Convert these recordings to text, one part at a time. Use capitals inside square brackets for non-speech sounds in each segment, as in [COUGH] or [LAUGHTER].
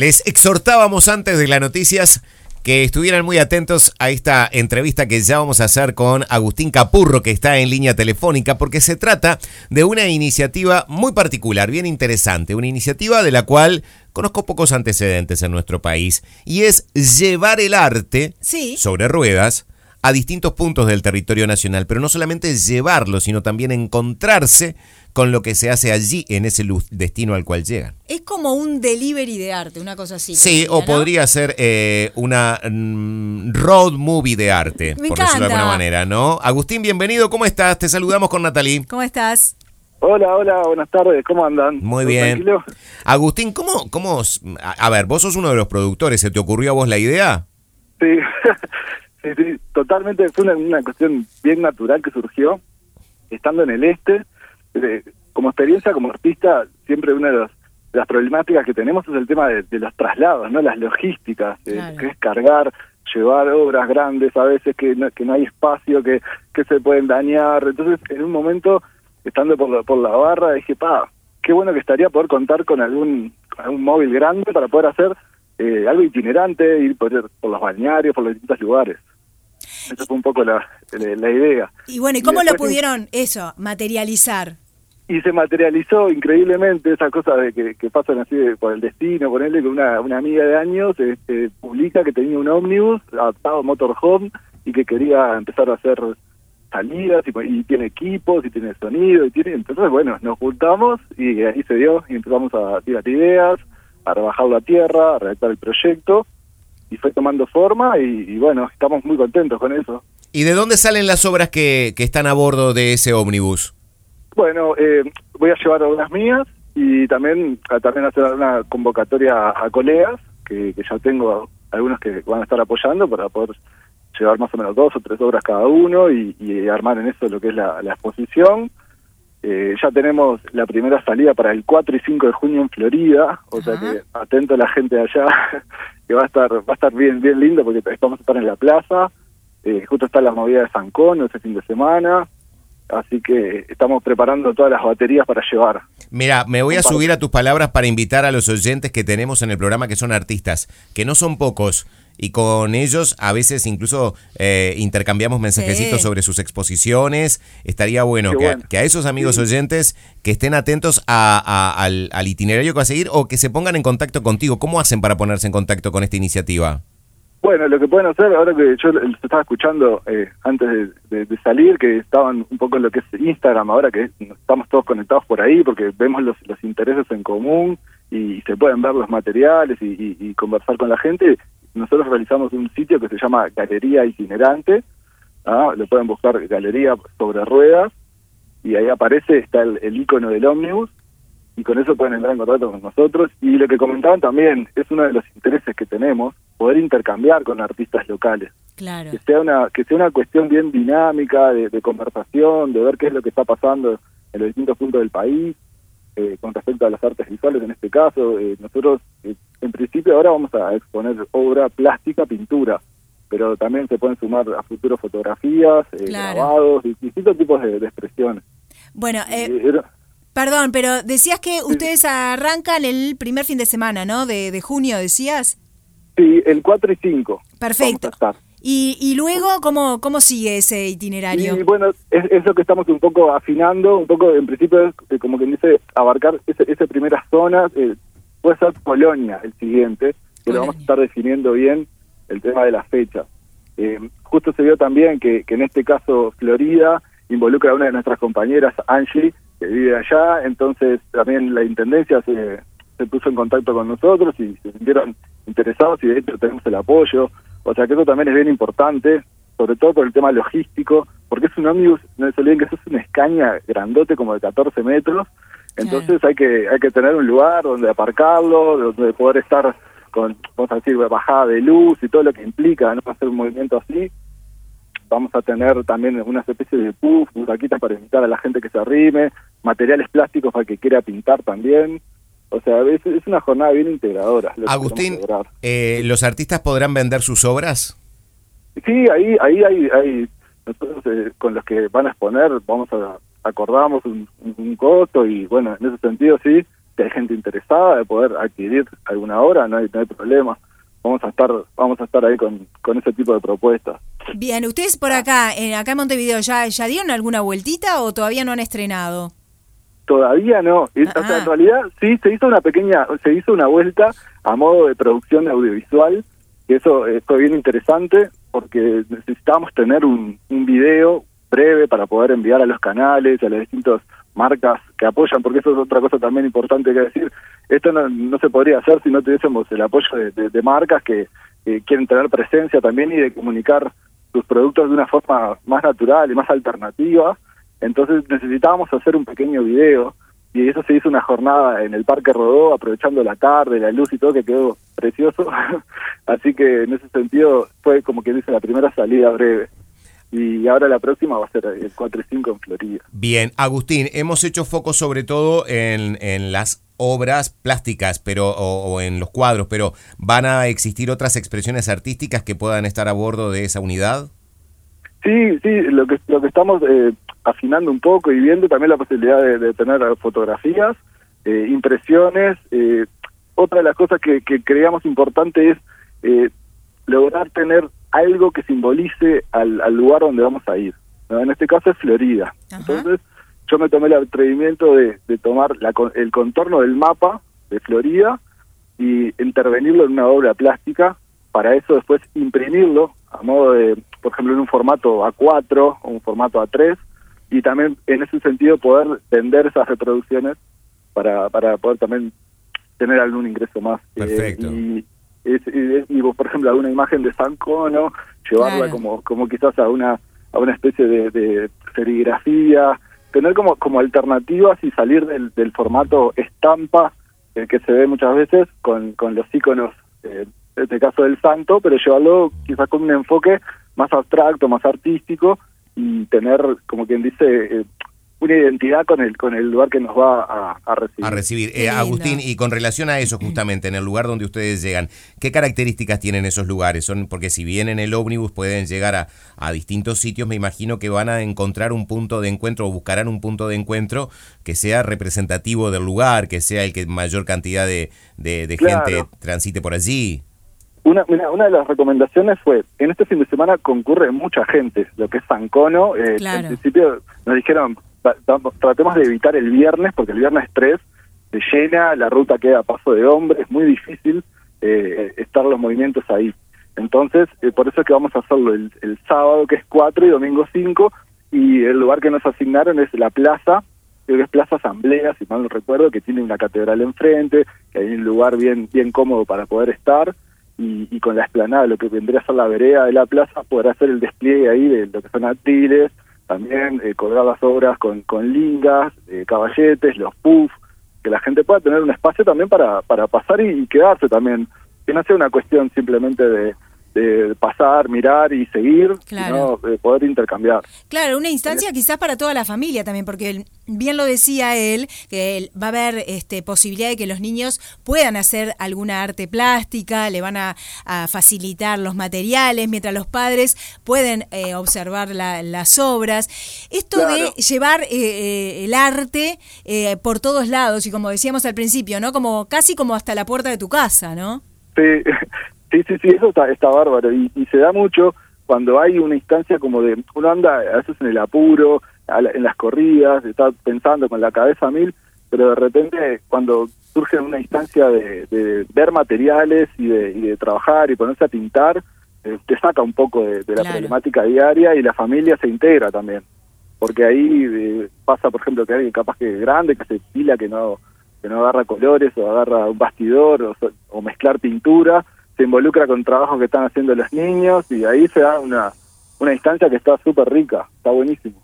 Les exhortábamos antes de las noticias que estuvieran muy atentos a esta entrevista que ya vamos a hacer con Agustín Capurro, que está en línea telefónica, porque se trata de una iniciativa muy particular, bien interesante, una iniciativa de la cual conozco pocos antecedentes en nuestro país, y es llevar el arte Sí. sobre ruedas a distintos puntos del territorio nacional, pero no solamente llevarlo, sino también encontrarse con lo que se hace allí en ese destino al cual llegan. Es como un delivery de arte, una cosa así. Sí, o ¿no? podría ser eh, una mm, road movie de arte, Me por decirlo de alguna manera, ¿no? Agustín, bienvenido, ¿cómo estás? Te saludamos con Natalie. ¿Cómo estás? Hola, hola, buenas tardes, ¿cómo andan? Muy ¿Todo bien. tranquilo? Agustín, ¿cómo, cómo, a, a ver, vos sos uno de los productores, ¿se te ocurrió a vos la idea? Sí, [LAUGHS] sí, sí, totalmente, fue una, una cuestión bien natural que surgió, estando en el este, eh, como experiencia, como artista, siempre una de, las problemáticas que tenemos es el tema de, de los traslados, ¿no? Las logísticas, eh, Claro. que es cargar, llevar obras grandes a veces que no, que no hay espacio, que, que se pueden dañar, entonces en un momento, estando por la, por la barra, dije, pa, qué bueno que estaría poder contar con algún, algún móvil grande para poder hacer eh, algo itinerante, ir por, por los balnearios, por los distintos lugares. Esa fue un poco la, la, la idea. Y bueno, ¿y Y cómo lo pudieron, eso, materializar? Y se materializó increíblemente esa cosa de que, pasan así de- por el destino, ponerle que una, una amiga de años este, publica que tenía un ómnibus adaptado a motorhome y que quería empezar a hacer salidas y, tiene equipos y tiene sonido y tiene entonces bueno nos juntamos y ahí se dio y empezamos a tirar ideas a rebajar la tierra a redactar el proyecto y fue tomando forma y, y bueno estamos muy contentos con eso ¿Y de dónde salen las obras que, que están a bordo de ese ómnibus? Bueno, eh, voy a llevar algunas mías y también a, también hacer una convocatoria a, a colegas, que, que ya tengo algunos que van a estar apoyando para poder llevar más o menos dos o tres obras cada uno y, y armar en eso lo que es la, la exposición. Eh, ya tenemos la primera salida para el 4 y 5 de junio en Florida, o sea que atento a la gente de allá, [LAUGHS] que va a estar va a estar bien bien lindo porque vamos a estar en la plaza. Eh, justo está la movida de San Cono ese fin de semana, así que estamos preparando todas las baterías para llevar. Mira, me voy a subir a tus palabras para invitar a los oyentes que tenemos en el programa que son artistas, que no son pocos. Y con ellos a veces incluso eh, intercambiamos mensajecitos Sí. sobre sus exposiciones. Estaría bueno que, bueno. que a esos amigos Sí. oyentes que estén atentos a- a- al, al itinerario que va a seguir o que se pongan en contacto contigo. ¿Cómo hacen para ponerse en contacto con esta iniciativa? Bueno, lo que pueden hacer, ahora que yo los estaba escuchando eh, antes de, salir, que estaban un poco en lo que es Instagram, ahora que estamos todos conectados por ahí, porque vemos los, los intereses en común y, se pueden ver los materiales y conversar con la gente. Nosotros realizamos un sitio que se llama Galería Itinerante, ¿ah? lo pueden buscar Galería sobre Ruedas, y ahí aparece, está el, el icono del ómnibus, y con eso pueden entrar en contacto con nosotros. Y lo que comentaban también, es uno de los intereses que tenemos, poder intercambiar con artistas locales. Claro. Que sea una, que sea una cuestión bien dinámica, de, de conversación, de ver qué es lo que está pasando en los distintos puntos del país, eh, con respecto a las artes visuales en este caso. Eh, nosotros, eh, en principio, ahora vamos a exponer obra plástica, pintura, pero también se pueden sumar a futuro fotografías, eh, Claro. grabados, distintos tipos de, de expresiones. Bueno, eh, perdón, pero decías que ustedes arrancan el primer fin de semana, ¿no? De, de junio, decías. Sí, el 4 y 5. Perfecto. Y, y luego, ¿cómo, ¿cómo sigue ese itinerario? Y bueno, es, es lo que estamos un poco afinando, un poco en principio es eh, como quien dice abarcar ese, esa primera zona, eh, puede ser Polonia el siguiente, que lo vamos a estar definiendo bien el tema de la fecha. Eh, justo se vio también que, que en este caso Florida involucra a una de nuestras compañeras, Angie, que vive allá, entonces también la Intendencia se, se puso en contacto con nosotros y se sintieron interesados y de hecho tenemos el apoyo. O sea que eso también es bien importante, sobre todo por el tema logístico, porque es un ómnibus, no se olviden que eso es una escaña grandote como de 14 metros, entonces hay que hay que tener un lugar donde aparcarlo, donde poder estar con, vamos a decir, bajada de luz y todo lo que implica no hacer un movimiento así. Vamos a tener también unas especies de puff, butaquitas para invitar a la gente que se arrime, materiales plásticos para que quiera pintar también. O sea, es, es una jornada bien integradora. lo que Agustín, eh, ¿los artistas podrán vender sus obras? Sí, ahí ahí hay, hay nosotros eh, con los que van a exponer vamos a acordamos un, un costo y bueno, en ese sentido sí, si hay gente interesada de poder adquirir alguna obra, no hay, no hay problema. Vamos a estar vamos a estar ahí con, con ese tipo de propuestas. Bien, ustedes por acá, en, acá en Montevideo, ¿ya, ¿ya dieron alguna vueltita o todavía no han estrenado? Todavía no. Es- o sea, Ah. en realidad sí se hizo una pequeña, se hizo una vuelta a modo de producción audiovisual, que eso eh, fue bien interesante porque necesitábamos tener un, un video breve para poder enviar a los canales, a las distintas marcas que apoyan, porque eso es otra cosa también importante que decir. Esto no, se podría hacer si no tuviésemos el apoyo de, de- de marcas que, que quieren tener presencia también y de comunicar sus productos de una forma más natural y más alternativa. Entonces necesitábamos hacer un pequeño video y eso se hizo una jornada en el Parque Rodó, aprovechando la tarde, la luz y todo, que quedó precioso. [LAUGHS] Así que en ese sentido fue como que dice la primera salida breve. Y ahora la próxima va a ser el 4 y 5 en Florida. Bien, Agustín, hemos hecho foco sobre todo en, en las obras plásticas pero o, o en los cuadros, pero ¿van a existir otras expresiones artísticas que puedan estar a bordo de esa unidad? Sí, sí, lo que lo que estamos eh, afinando un poco y viendo también la posibilidad de, de tener fotografías, eh, impresiones. eh, otra de las cosas que, que creíamos importante es eh, lograr tener algo que simbolice al, al lugar donde vamos a ir. ¿no? En este caso es Florida. Ajá. Entonces yo me tomé el atrevimiento de, de tomar la con- el contorno del mapa de Florida y intervenirlo en una obra plástica, para eso después imprimirlo a modo de, por ejemplo, en un formato A4 o un formato A3, y también en ese sentido poder vender esas reproducciones para, para poder también tener algún ingreso más. Eh, Perfecto. y, es, y, y, por ejemplo, alguna imagen de San Cono, llevarla Claro. como, como quizás a una, a una especie de, de serigrafía, tener como, como alternativas y salir del, del formato estampa el que se ve muchas veces con, con los iconos, eh, en este caso del santo, pero llevarlo quizás con un enfoque más abstracto, más artístico y tener, como quien dice, eh, una identidad con el con el lugar que nos va a, a recibir. A recibir. Eh. Agustín, y con relación a eso [CLEARS THROAT] justamente, en el lugar donde ustedes llegan, ¿qué características tienen esos lugares? Son Porque si bien en el ómnibus pueden llegar a, a distintos sitios, me imagino que van a encontrar un punto de encuentro o buscarán un punto de encuentro que sea representativo del lugar, que sea el que mayor cantidad de, de- de Claro. gente transite por allí. Una, mira, una de las recomendaciones fue, en este fin de semana concurre mucha gente, lo que es San Cono, eh, Claro. en principio nos dijeron, "Va- vamos, tratemos de evitar el viernes, porque el viernes 3 se llena, la ruta queda a paso de hombre, es muy difícil eh, estar los movimientos ahí. Entonces, eh, por eso es que vamos a hacerlo el, el sábado, que es 4, y domingo 5, y el lugar que nos asignaron es la plaza, creo que es Plaza Asamblea, si mal no recuerdo, que tiene una catedral enfrente, que hay un lugar bien, bien cómodo para poder estar, y, con la explanada, lo que vendría a ser la vereda de la plaza, poder hacer el despliegue ahí de lo que son atriles, también eh, colgar las obras con, con lingas, eh, caballetes, los puffs, que la gente pueda tener un espacio también para, para pasar y, y quedarse también, que no sea una cuestión simplemente de, de pasar, mirar y seguir, Claro. sino de poder intercambiar. Claro, una instancia quizás para toda la familia también, porque bien lo decía él, que él- va a haber este, posibilidad de que los niños puedan hacer alguna arte plástica, le van a, a facilitar los materiales, mientras los padres pueden eh, observar la- las obras. Esto Claro. de llevar eh, eh, el arte eh, por todos lados, y como decíamos al principio, ¿no? Como casi como hasta la puerta de tu casa, ¿no? Sí, [LAUGHS] sí, sí, sí, eso está, está bárbaro y, y se da mucho cuando hay una instancia como de, uno anda a veces en el apuro, a la- en las corridas, está pensando con la cabeza a mil, pero de repente cuando surge una instancia de, de ver materiales y de, y de trabajar y ponerse a pintar, eh, te saca un poco de, de la Claro. problemática diaria y la familia se integra también. Porque ahí eh, pasa, por ejemplo, que alguien capaz que es grande, que se pila, que no que no agarra colores o agarra un bastidor o, o mezclar pintura, se involucra con trabajos que están haciendo los niños y ahí se da una, una instancia que está súper rica, está buenísimo.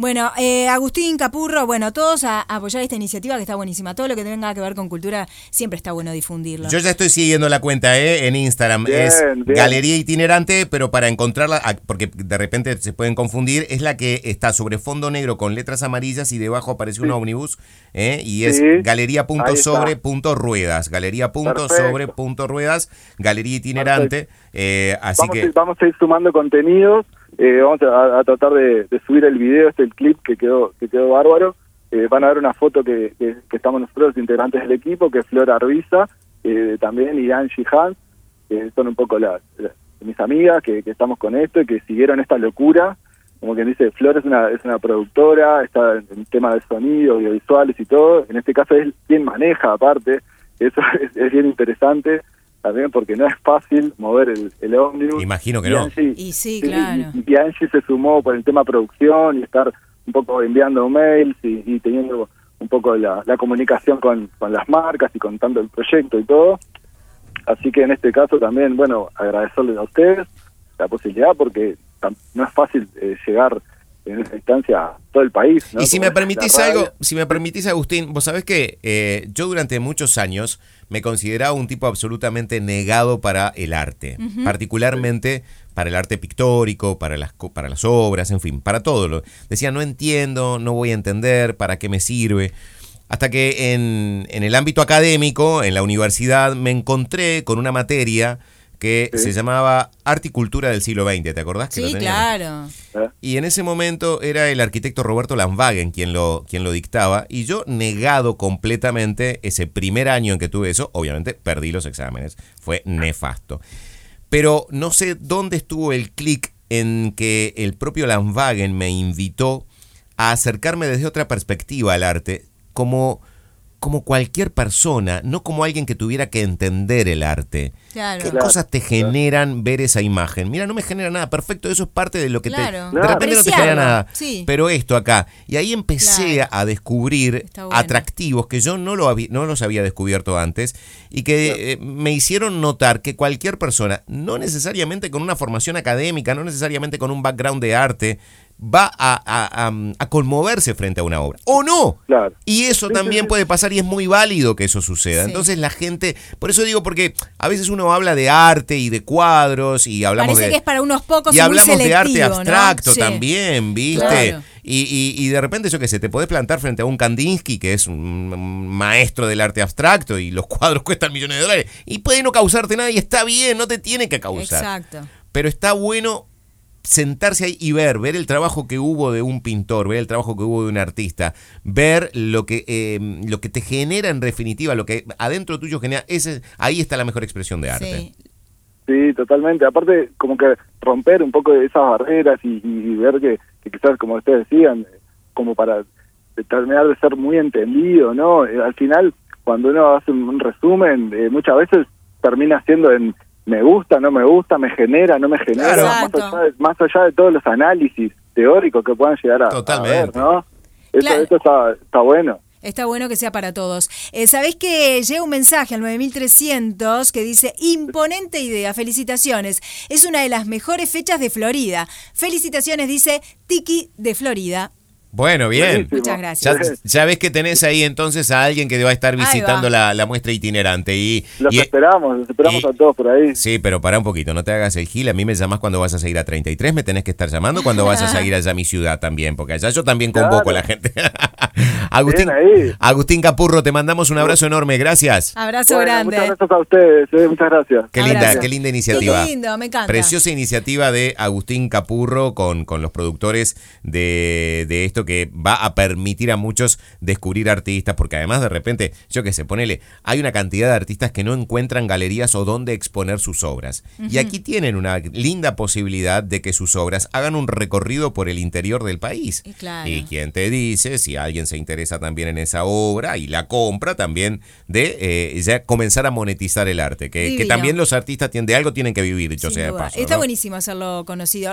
Bueno, eh, Agustín Capurro, bueno, todos a, a apoyar esta iniciativa que está buenísima. Todo lo que tenga que ver con cultura siempre está bueno difundirlo. Yo ya estoy siguiendo la cuenta ¿eh? en Instagram. Bien, es bien. Galería Itinerante, pero para encontrarla, ah, porque de repente se pueden confundir, es la que está sobre fondo negro con letras amarillas y debajo aparece un Sí. ómnibus. ¿eh? Y es Sí, galería.sobre.ruedas. Galería.sobre.ruedas. Galería Itinerante. eh, así Vamos, a que. ir, vamos a ir sumando contenidos, eh, vamos a, tratar de, subir el video, este el clip que quedó que quedó bárbaro eh, van a ver una foto que, estamos nosotros, los integrantes del equipo, que es Flor Arbiza, eh, también, y Angie Hans, que son un poco las, mis amigas que, que, estamos con esto y que siguieron esta locura. Como quien dice, Flor es una, es una productora, está en tema de sonido, audiovisuales y todo. En este caso es quien maneja aparte. Eso [LAUGHS] es, bien interesante también porque no es fácil mover el, el ómnibus. Imagino que no. y sí, claro. Y, Angie se sumó por el tema producción y estar un poco enviando mails y, teniendo un poco la, comunicación con, con, las marcas y contando el proyecto y todo. Así que en este caso también, bueno, agradecerles a ustedes la posibilidad porque no es fácil eh, llegar en esa instancia a todo el país. Y si me permitís algo, si me permitís Agustín, vos sabés que eh, yo durante muchos años me consideraba un tipo absolutamente negado para el arte, particularmente para el arte pictórico, para las, para las obras, en fin, para todo. Lo, decía, no entiendo, no voy a entender, ¿para qué me sirve? Hasta que en, en el ámbito académico, en la universidad, me encontré con una materia que se llamaba Arte y Cultura del siglo XX, ¿te acordás? Que sí, claro. Ah. Y en ese momento era el arquitecto Roberto Landwagen quien lo, quien lo dictaba, y yo negado completamente ese primer año en que tuve eso, obviamente perdí los exámenes, fue nefasto. Pero no sé dónde estuvo el clic en que el propio Landwagen me invitó a acercarme desde otra perspectiva al arte, como como cualquier persona, no como alguien que tuviera que entender el arte. ¿Qué cosas te generan ver esa imagen? Mira, no me genera nada, perfecto, eso es parte de lo que te... De repente no te genera nada, pero esto acá. Y ahí empecé a descubrir atractivos que yo no, lo no los había descubierto antes y que eh, me hicieron notar que cualquier persona, no necesariamente con una formación académica, no necesariamente con un background de arte, va a, a, conmoverse frente a una obra. ¿O no? Claro. Y eso también puede pasar y es muy válido que eso suceda. Entonces la gente, por eso digo, porque a veces uno habla de arte y de cuadros y hablamos Parece de... que es para unos pocos y, hablamos de arte abstracto también, ¿viste? Y, y, de repente, yo qué sé, te podés plantar frente a un Kandinsky, que es un maestro del arte abstracto, y los cuadros [LAUGHS] cuestan millones de dólares, y puede no causarte nada, y está bien, no te tiene que causar. Exacto. Pero está bueno sentarse ahí y ver, ver el trabajo que hubo de un pintor, ver el trabajo que hubo de un artista, ver lo que, em, lo que te genera en definitiva, lo que adentro tuyo genera, ese, ahí está la mejor expresión de arte. Sí. totalmente. Aparte, como que romper un poco esas barreras y, ver que, quizás, como ustedes decían, como para terminar de ser muy entendido, ¿no? Eh, al final, cuando uno hace un resumen, eh, muchas veces termina siendo en me gusta, no me gusta, me genera, no me genera, más, allá de, todos los análisis teóricos que puedan llegar a, ver, ¿no? Eso, está, bueno. Está bueno que sea para todos. Eh, Sabés que llega un mensaje al 9300 que dice, imponente idea, felicitaciones. Es una de las mejores fechas de Florida. Felicitaciones, dice Tiki de Florida. Bueno, bien. Muchas gracias. Ya, ves que tenés ahí entonces a alguien que va a estar visitando La, muestra itinerante. Y, los esperamos, los esperamos a todos por ahí. Sí, pero para un poquito, no te hagas el gil. A mí me llamas cuando vas a seguir a 33, me tenés que estar llamando cuando vas a seguir allá a mi ciudad también, porque allá yo también convoco a la gente. [LAUGHS] Agustín, Agustín Capurro, te mandamos un abrazo enorme, gracias. Abrazo grande. Muchas gracias a ustedes, eh, muchas gracias. Qué linda, qué linda iniciativa. Qué lindo, me encanta. Preciosa iniciativa de Agustín Capurro con, con los productores de, de esto que va a permitir a muchos descubrir artistas, porque además de repente, yo qué sé, ponele, hay una cantidad de artistas que no encuentran galerías o dónde exponer sus obras. Y aquí tienen una linda posibilidad de que sus obras hagan un recorrido por el interior del país. Y, quien te dice, si alguien se interesa también en esa obra y la compra, también de eh, ya comenzar a monetizar el arte, que, también los artistas tienen, de algo tienen que vivir, dicho sea de paso. Está buenísimo hacerlo conocido.